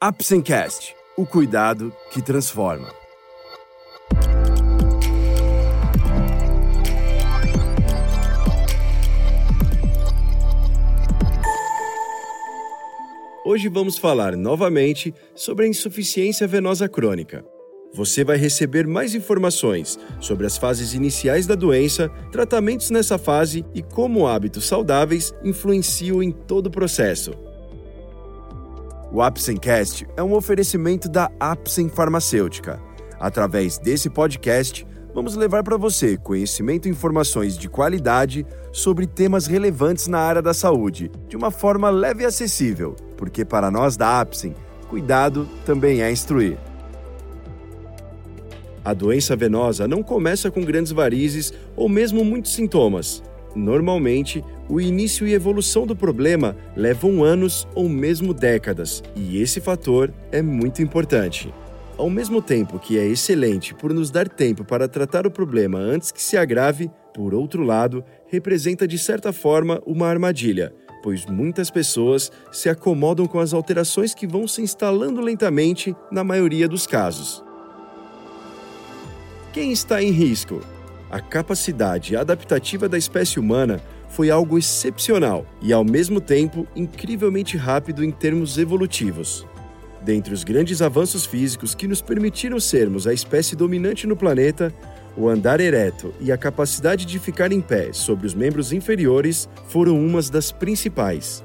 Apsencast, o cuidado que transforma. Hoje vamos falar novamente sobre a insuficiência venosa crônica. Você vai receber mais informações sobre as fases iniciais da doença, tratamentos nessa fase e como hábitos saudáveis influenciam em todo o processo. O Apsencast é um oferecimento da Apsen Farmacêutica. Através desse podcast, vamos levar para você conhecimento e informações de qualidade sobre temas relevantes na área da saúde, de uma forma leve e acessível, porque para nós da Apsen, cuidado também é instruir. A doença venosa não começa com grandes varizes ou mesmo muitos sintomas. Normalmente, o início e evolução do problema levam anos ou mesmo décadas, e esse fator é muito importante. Ao mesmo tempo que é excelente por nos dar tempo para tratar o problema antes que se agrave, por outro lado, representa de certa forma uma armadilha, pois muitas pessoas se acomodam com as alterações que vão se instalando lentamente na maioria dos casos. Quem está em risco? A capacidade adaptativa da espécie humana foi algo excepcional e, ao mesmo tempo, incrivelmente rápido em termos evolutivos. Dentre os grandes avanços físicos que nos permitiram sermos a espécie dominante no planeta, o andar ereto e a capacidade de ficar em pé sobre os membros inferiores foram umas das principais.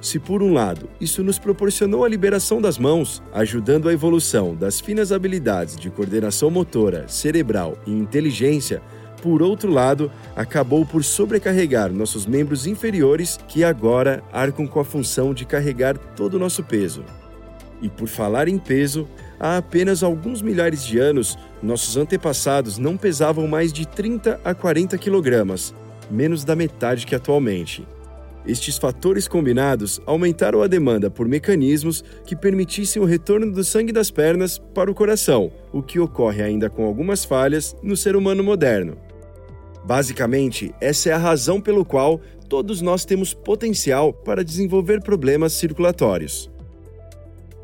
Se, por um lado, isso nos proporcionou a liberação das mãos, ajudando a evolução das finas habilidades de coordenação motora, cerebral e inteligência, por outro lado, acabou por sobrecarregar nossos membros inferiores, que agora arcam com a função de carregar todo o nosso peso. E por falar em peso, há apenas alguns milhares de anos, nossos antepassados não pesavam mais de 30 a 40 quilogramas, menos da metade que atualmente. Estes fatores combinados aumentaram a demanda por mecanismos que permitissem o retorno do sangue das pernas para o coração, o que ocorre ainda com algumas falhas no ser humano moderno. Basicamente, essa é a razão pelo qual todos nós temos potencial para desenvolver problemas circulatórios.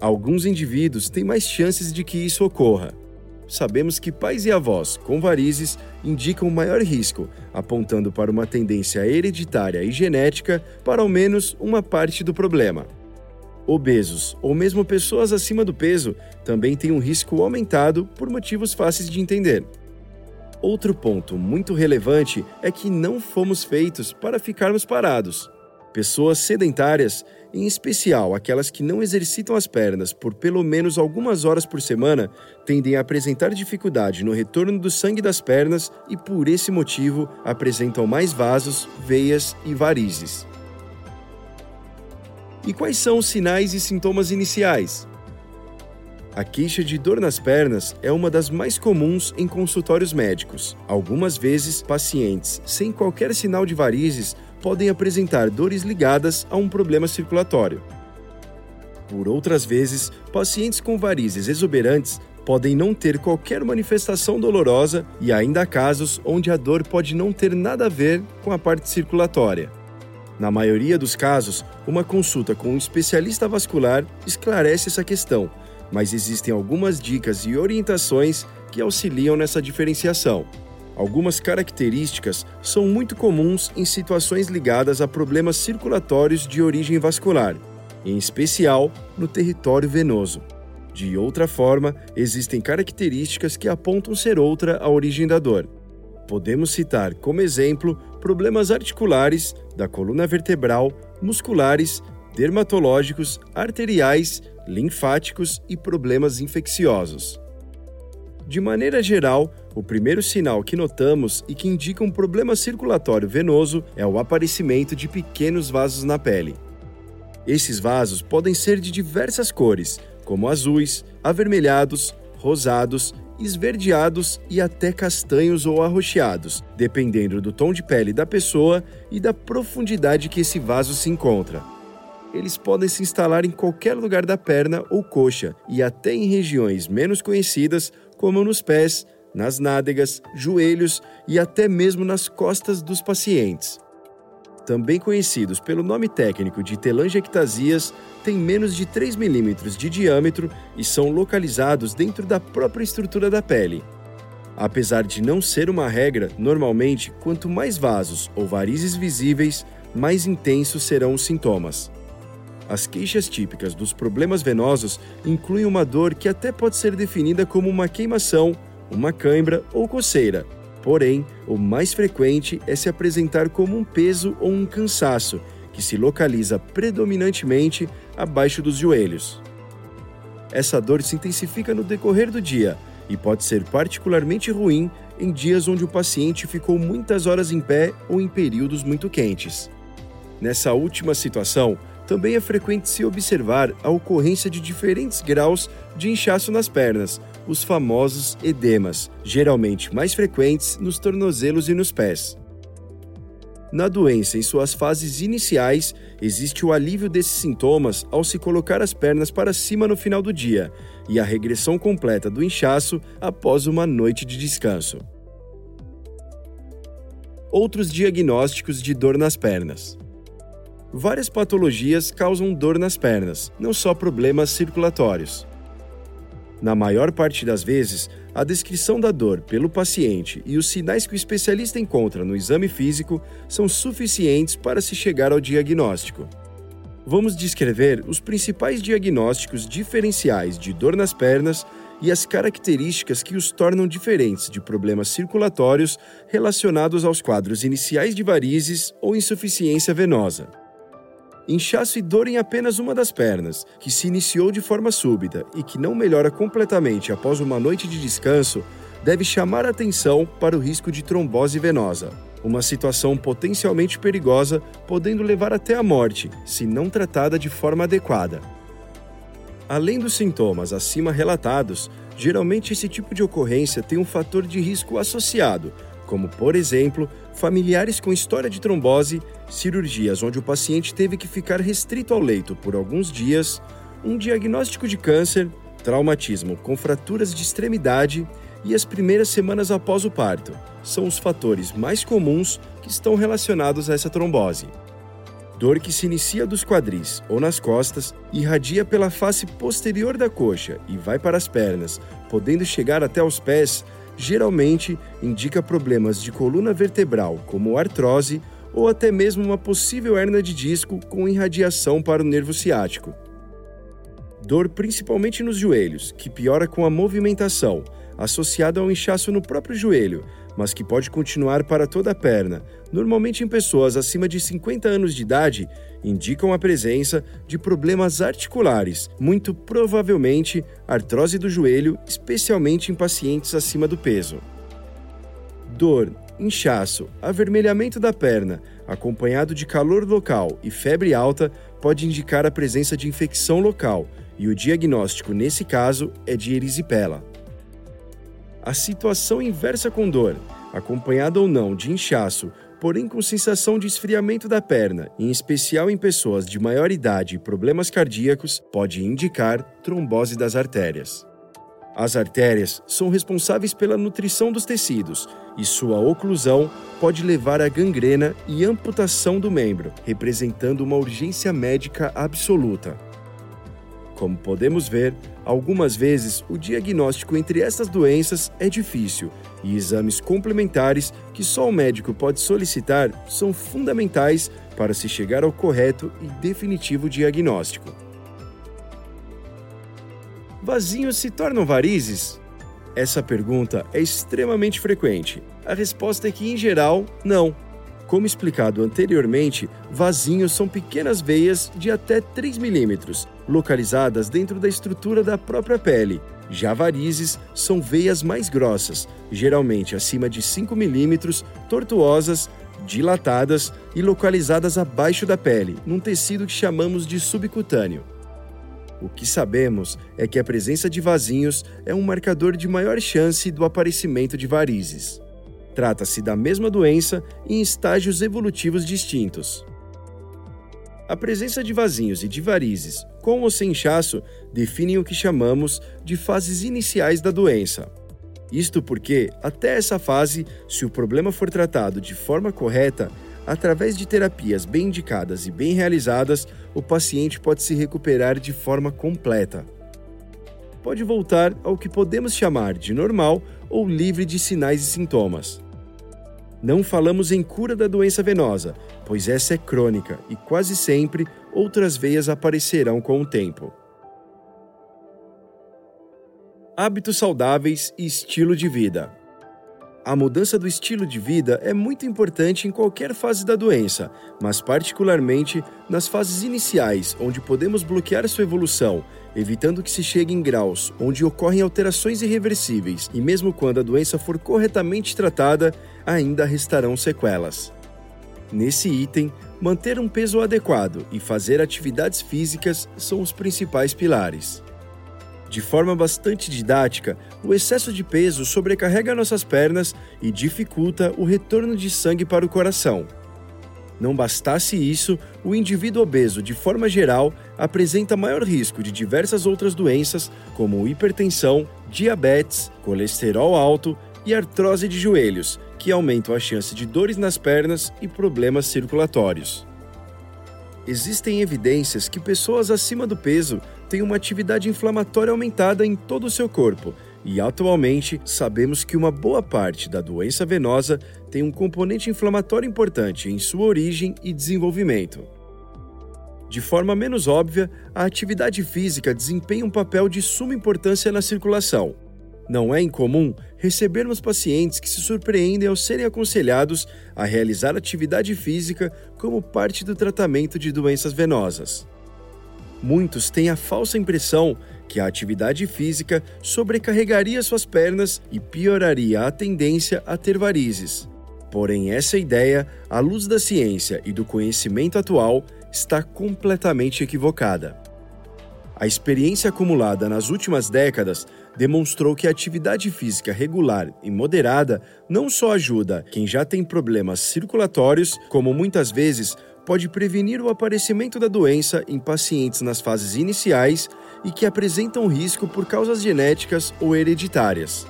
Alguns indivíduos têm mais chances de que isso ocorra, sabemos que pais e avós com varizes indicam maior risco, apontando para uma tendência hereditária e genética para ao menos uma parte do problema. Obesos ou mesmo pessoas acima do peso também têm um risco aumentado por motivos fáceis de entender. Outro ponto muito relevante é que não fomos feitos para ficarmos parados. Pessoas sedentárias, em especial aquelas que não exercitam as pernas por pelo menos algumas horas por semana, tendem a apresentar dificuldade no retorno do sangue das pernas e, por esse motivo, apresentam mais vasos, veias e varizes. E quais são os sinais e sintomas iniciais? A queixa de dor nas pernas é uma das mais comuns em consultórios médicos. Algumas vezes, pacientes sem qualquer sinal de varizes podem apresentar dores ligadas a um problema circulatório. Por outras vezes, pacientes com varizes exuberantes podem não ter qualquer manifestação dolorosa e ainda há casos onde a dor pode não ter nada a ver com a parte circulatória. Na maioria dos casos, uma consulta com um especialista vascular esclarece essa questão, mas existem algumas dicas e orientações que auxiliam nessa diferenciação. Algumas características são muito comuns em situações ligadas a problemas circulatórios de origem vascular, em especial no território venoso. De outra forma, existem características que apontam ser outra a origem da dor. Podemos citar como exemplo problemas articulares, da coluna vertebral, musculares, dermatológicos, arteriais, linfáticos e problemas infecciosos. De maneira geral, o primeiro sinal que notamos e que indica um problema circulatório venoso é o aparecimento de pequenos vasos na pele. Esses vasos podem ser de diversas cores, como azuis, avermelhados, rosados, esverdeados e até castanhos ou arroxeados, dependendo do tom de pele da pessoa e da profundidade que esse vaso se encontra. Eles podem se instalar em qualquer lugar da perna ou coxa e até em regiões menos conhecidas como nos pés, nas nádegas, joelhos e até mesmo nas costas dos pacientes. também conhecidos pelo nome técnico de telangiectasias, têm menos de 3 milímetros de diâmetro e são localizados dentro da própria estrutura da pele. Apesar de não ser uma regra, normalmente, quanto mais vasos ou varizes visíveis, mais intensos serão os sintomas. As queixas típicas dos problemas venosos incluem uma dor que até pode ser definida como uma queimação, uma cãibra ou coceira. Porém, o mais frequente é se apresentar como um peso ou um cansaço, que se localiza predominantemente abaixo dos joelhos. Essa dor se intensifica no decorrer do dia e pode ser particularmente ruim em dias onde o paciente ficou muitas horas em pé ou em períodos muito quentes. Nessa última situação, também é frequente se observar a ocorrência de diferentes graus de inchaço nas pernas, os famosos edemas, geralmente mais frequentes nos tornozelos e nos pés. Na doença, em suas fases iniciais, existe o alívio desses sintomas ao se colocar as pernas para cima no final do dia e a regressão completa do inchaço após uma noite de descanso. Outros diagnósticos de dor nas pernas. Várias patologias causam dor nas pernas, não só problemas circulatórios. Na maior parte das vezes, a descrição da dor pelo paciente e os sinais que o especialista encontra no exame físico são suficientes para se chegar ao diagnóstico. Vamos descrever os principais diagnósticos diferenciais de dor nas pernas e as características que os tornam diferentes de problemas circulatórios relacionados aos quadros iniciais de varizes ou insuficiência venosa inchaço e dor em apenas uma das pernas, que se iniciou de forma súbita e que não melhora completamente após uma noite de descanso, deve chamar a atenção para o risco de trombose venosa, uma situação potencialmente perigosa, podendo levar até a morte, se não tratada de forma adequada. Além dos sintomas acima relatados, geralmente esse tipo de ocorrência tem um fator de risco associado, como, por exemplo, familiares com história de trombose, cirurgias onde o paciente teve que ficar restrito ao leito por alguns dias, um diagnóstico de câncer, traumatismo com fraturas de extremidade e as primeiras semanas após o parto são os fatores mais comuns que estão relacionados a essa trombose. Dor que se inicia dos quadris ou nas costas, irradia pela face posterior da coxa e vai para as pernas, podendo chegar até os pés, geralmente indica problemas de coluna vertebral, como artrose ou até mesmo uma possível hernia de disco com irradiação para o nervo ciático. Dor principalmente nos joelhos, que piora com a movimentação, associada ao inchaço no próprio joelho, mas que pode continuar para toda a perna, normalmente em pessoas acima de 50 anos de idade, indicam a presença de problemas articulares, muito provavelmente artrose do joelho, especialmente em pacientes acima do peso. Dor, inchaço, avermelhamento da perna, acompanhado de calor local e febre alta, pode indicar a presença de infecção local, e o diagnóstico nesse caso é de erisipela a situação inversa com dor, acompanhada ou não de inchaço, porém com sensação de esfriamento da perna, em especial em pessoas de maior idade e problemas cardíacos, pode indicar trombose das artérias. As artérias são responsáveis pela nutrição dos tecidos e sua oclusão pode levar à gangrena e amputação do membro, representando uma urgência médica absoluta. Como podemos ver, algumas vezes o diagnóstico entre estas doenças é difícil e exames complementares que só o médico pode solicitar são fundamentais para se chegar ao correto e definitivo diagnóstico. Vasinhos se tornam varizes? Essa pergunta é extremamente frequente. A resposta é que, em geral, não. Como explicado anteriormente, vasinhos são pequenas veias de até 3 milímetros, localizadas dentro da estrutura da própria pele. Já varizes são veias mais grossas, geralmente acima de 5 milímetros, tortuosas, dilatadas e localizadas abaixo da pele, num tecido que chamamos de subcutâneo. O que sabemos é que a presença de vasinhos é um marcador de maior chance do aparecimento de varizes. Trata-se da mesma doença em estágios evolutivos distintos. A presença de vasinhos e de varizes, com ou sem inchaço, definem o que chamamos de fases iniciais da doença. Isto porque, até essa fase, se o problema for tratado de forma correta, através de terapias bem indicadas e bem realizadas, o paciente pode se recuperar de forma completa. Pode voltar ao que podemos chamar de normal ou livre de sinais e sintomas. Não falamos em cura da doença venosa, pois essa é crônica e quase sempre outras veias aparecerão com o tempo. Hábitos saudáveis e estilo de vida. A mudança do estilo de vida é muito importante em qualquer fase da doença, mas particularmente nas fases iniciais, onde podemos bloquear sua evolução, evitando que se chegue em graus onde ocorrem alterações irreversíveis e, mesmo quando a doença for corretamente tratada, ainda restarão sequelas. Nesse item, manter um peso adequado e fazer atividades físicas são os principais pilares. De forma bastante didática, o excesso de peso sobrecarrega nossas pernas e dificulta o retorno de sangue para o coração. Não bastasse isso, o indivíduo obeso, de forma geral, apresenta maior risco de diversas outras doenças, como hipertensão, diabetes, colesterol alto e artrose de joelhos, que aumentam a chance de dores nas pernas e problemas circulatórios. Existem evidências que pessoas acima do peso têm uma atividade inflamatória aumentada em todo o seu corpo, e atualmente sabemos que uma boa parte da doença venosa tem um componente inflamatório importante em sua origem e desenvolvimento. De forma menos óbvia, a atividade física desempenha um papel de suma importância na circulação. Não é incomum recebermos pacientes que se surpreendem ao serem aconselhados a realizar atividade física como parte do tratamento de doenças venosas. Muitos têm a falsa impressão que a atividade física sobrecarregaria suas pernas e pioraria a tendência a ter varizes. Porém, essa ideia, à luz da ciência e do conhecimento atual, está completamente equivocada. A experiência acumulada nas últimas décadas demonstrou que a atividade física regular e moderada não só ajuda quem já tem problemas circulatórios, como muitas vezes pode prevenir o aparecimento da doença em pacientes nas fases iniciais e que apresentam risco por causas genéticas ou hereditárias.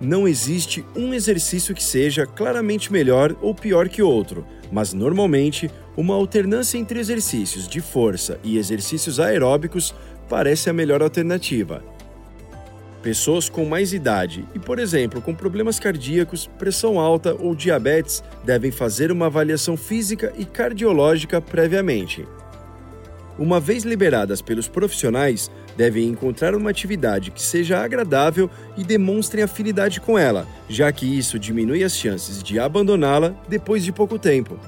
Não existe um exercício que seja claramente melhor ou pior que outro, mas normalmente uma alternância entre exercícios de força e exercícios aeróbicos parece a melhor alternativa. Pessoas com mais idade e, por exemplo, com problemas cardíacos, pressão alta ou diabetes devem fazer uma avaliação física e cardiológica previamente. Uma vez liberadas pelos profissionais, devem encontrar uma atividade que seja agradável e demonstre afinidade com ela, já que isso diminui as chances de abandoná-la depois de pouco tempo.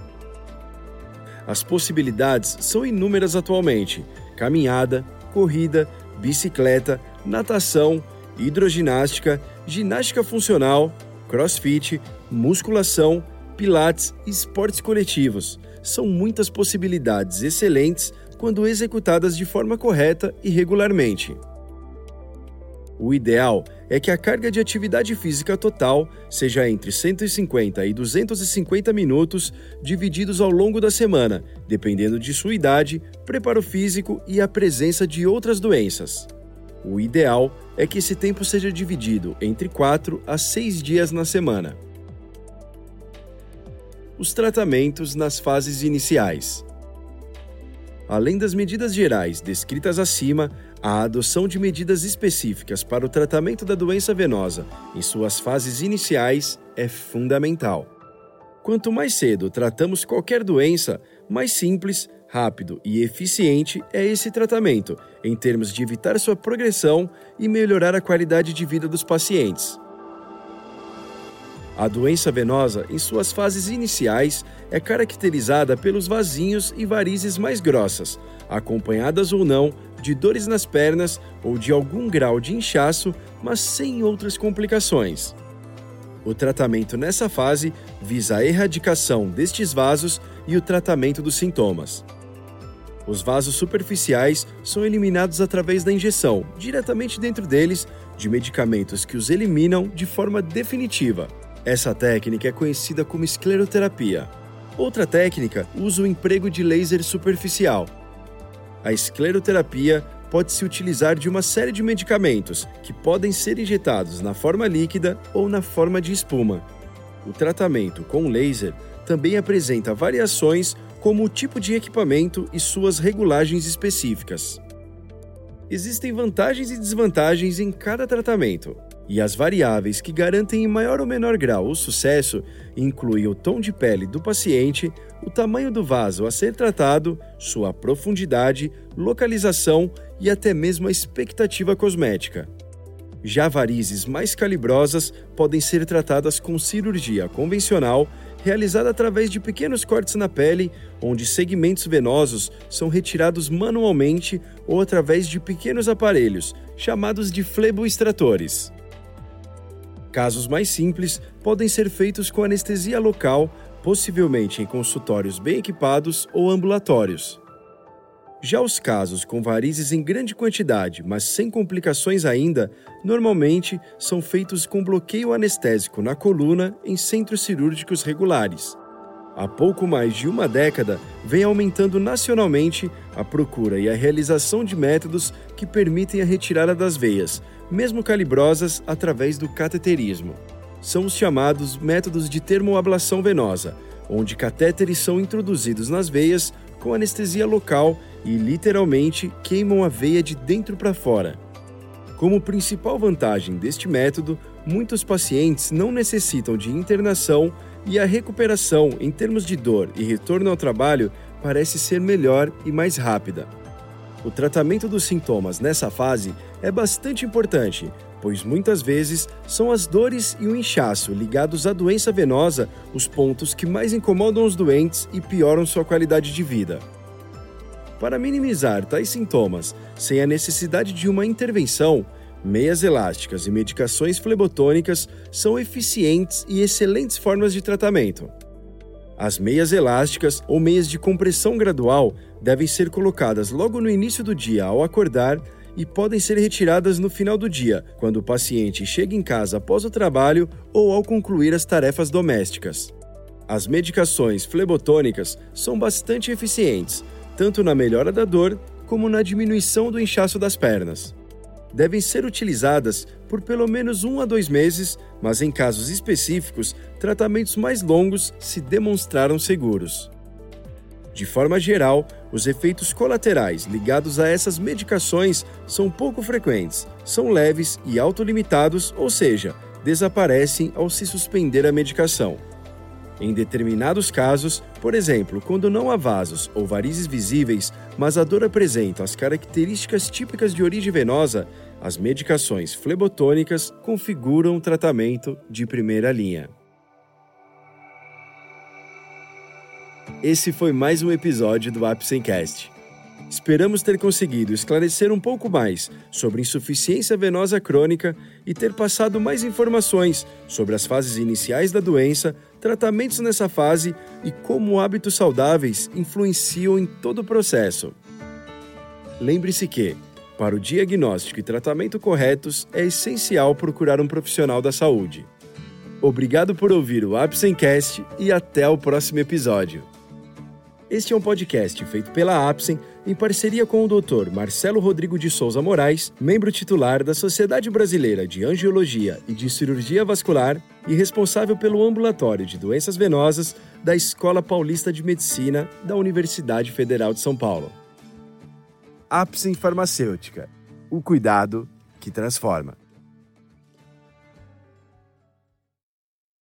As possibilidades são inúmeras atualmente: caminhada, corrida, bicicleta, natação, hidroginástica, ginástica funcional, crossfit, musculação, pilates e esportes coletivos. São muitas possibilidades excelentes quando executadas de forma correta e regularmente. O ideal é que a carga de atividade física total seja entre 150 e 250 minutos, divididos ao longo da semana, dependendo de sua idade, preparo físico e a presença de outras doenças. O ideal é que esse tempo seja dividido entre 4 a 6 dias na semana. Os tratamentos nas fases iniciais. Além das medidas gerais descritas acima, a adoção de medidas específicas para o tratamento da doença venosa em suas fases iniciais é fundamental. Quanto mais cedo tratamos qualquer doença, mais simples rápido e eficiente é esse tratamento, em termos de evitar sua progressão e melhorar a qualidade de vida dos pacientes. A doença venosa, em suas fases iniciais, é caracterizada pelos vasinhos e varizes mais grossas, acompanhadas ou não de dores nas pernas ou de algum grau de inchaço, mas sem outras complicações. O tratamento nessa fase visa a erradicação destes vasos e o tratamento dos sintomas. Os vasos superficiais são eliminados através da injeção, diretamente dentro deles, de medicamentos que os eliminam de forma definitiva. Essa técnica é conhecida como escleroterapia. Outra técnica usa o emprego de laser superficial. A escleroterapia pode se utilizar de uma série de medicamentos que podem ser injetados na forma líquida ou na forma de espuma. O tratamento com laser também apresenta variações como o tipo de equipamento e suas regulagens específicas. Existem vantagens e desvantagens em cada tratamento, e as variáveis que garantem em maior ou menor grau o sucesso incluem o tom de pele do paciente, o tamanho do vaso a ser tratado, sua profundidade, localização e até mesmo a expectativa cosmética. Já varizes mais calibrosas podem ser tratadas com cirurgia convencional, realizada através de pequenos cortes na pele, onde segmentos venosos são retirados manualmente ou através de pequenos aparelhos, chamados de fleboextratores. Casos mais simples podem ser feitos com anestesia local, possivelmente em consultórios bem equipados ou ambulatórios. Já os casos com varizes em grande quantidade, mas sem complicações ainda, normalmente são feitos com bloqueio anestésico na coluna em centros cirúrgicos regulares. Há pouco mais de uma década, vem aumentando nacionalmente a procura e a realização de métodos que permitem a retirada das veias, mesmo calibrosas, através do cateterismo. São os chamados métodos de termoablação venosa, onde catéteres são introduzidos nas veias com anestesia local e literalmente queimam a veia de dentro para fora. Como principal vantagem deste método, muitos pacientes não necessitam de internação e a recuperação em termos de dor e retorno ao trabalho parece ser melhor e mais rápida. O tratamento dos sintomas nessa fase é bastante importante, pois muitas vezes são as dores e o inchaço ligados à doença venosa os pontos que mais incomodam os doentes e pioram sua qualidade de vida. Para minimizar tais sintomas sem a necessidade de uma intervenção, meias elásticas e medicações flebotônicas são eficientes e excelentes formas de tratamento. As meias elásticas ou meias de compressão gradual devem ser colocadas logo no início do dia ao acordar e podem ser retiradas no final do dia, quando o paciente chega em casa após o trabalho ou ao concluir as tarefas domésticas. As medicações flebotônicas são bastante eficientes, tanto na melhora da dor como na diminuição do inchaço das pernas devem ser utilizadas por pelo menos um a dois meses, mas em casos específicos, tratamentos mais longos se demonstraram seguros. De forma geral, os efeitos colaterais ligados a essas medicações são pouco frequentes, são leves e autolimitados, ou seja, desaparecem ao se suspender a medicação. Em determinados casos, por exemplo, quando não há vasos ou varizes visíveis, mas a dor apresenta as características típicas de origem venosa, as medicações flebotônicas configuram um tratamento de primeira linha. Esse foi mais um episódio do Apsencast. Esperamos ter conseguido esclarecer um pouco mais sobre insuficiência venosa crônica e ter passado mais informações sobre as fases iniciais da doença, tratamentos nessa fase e como hábitos saudáveis influenciam em todo o processo. Lembre-se que, para o diagnóstico e tratamento corretos, é essencial procurar um profissional da saúde. Obrigado por ouvir o Apsencast e até o próximo episódio. Este é um podcast feito pela Apsen em parceria com o Dr. Marcelo Rodrigo de Souza Moraes, membro titular da Sociedade Brasileira de Angiologia e de Cirurgia Vascular e responsável pelo ambulatório de doenças venosas da Escola Paulista de Medicina da Universidade Federal de São Paulo. Apsen Farmacêutica. O cuidado que transforma.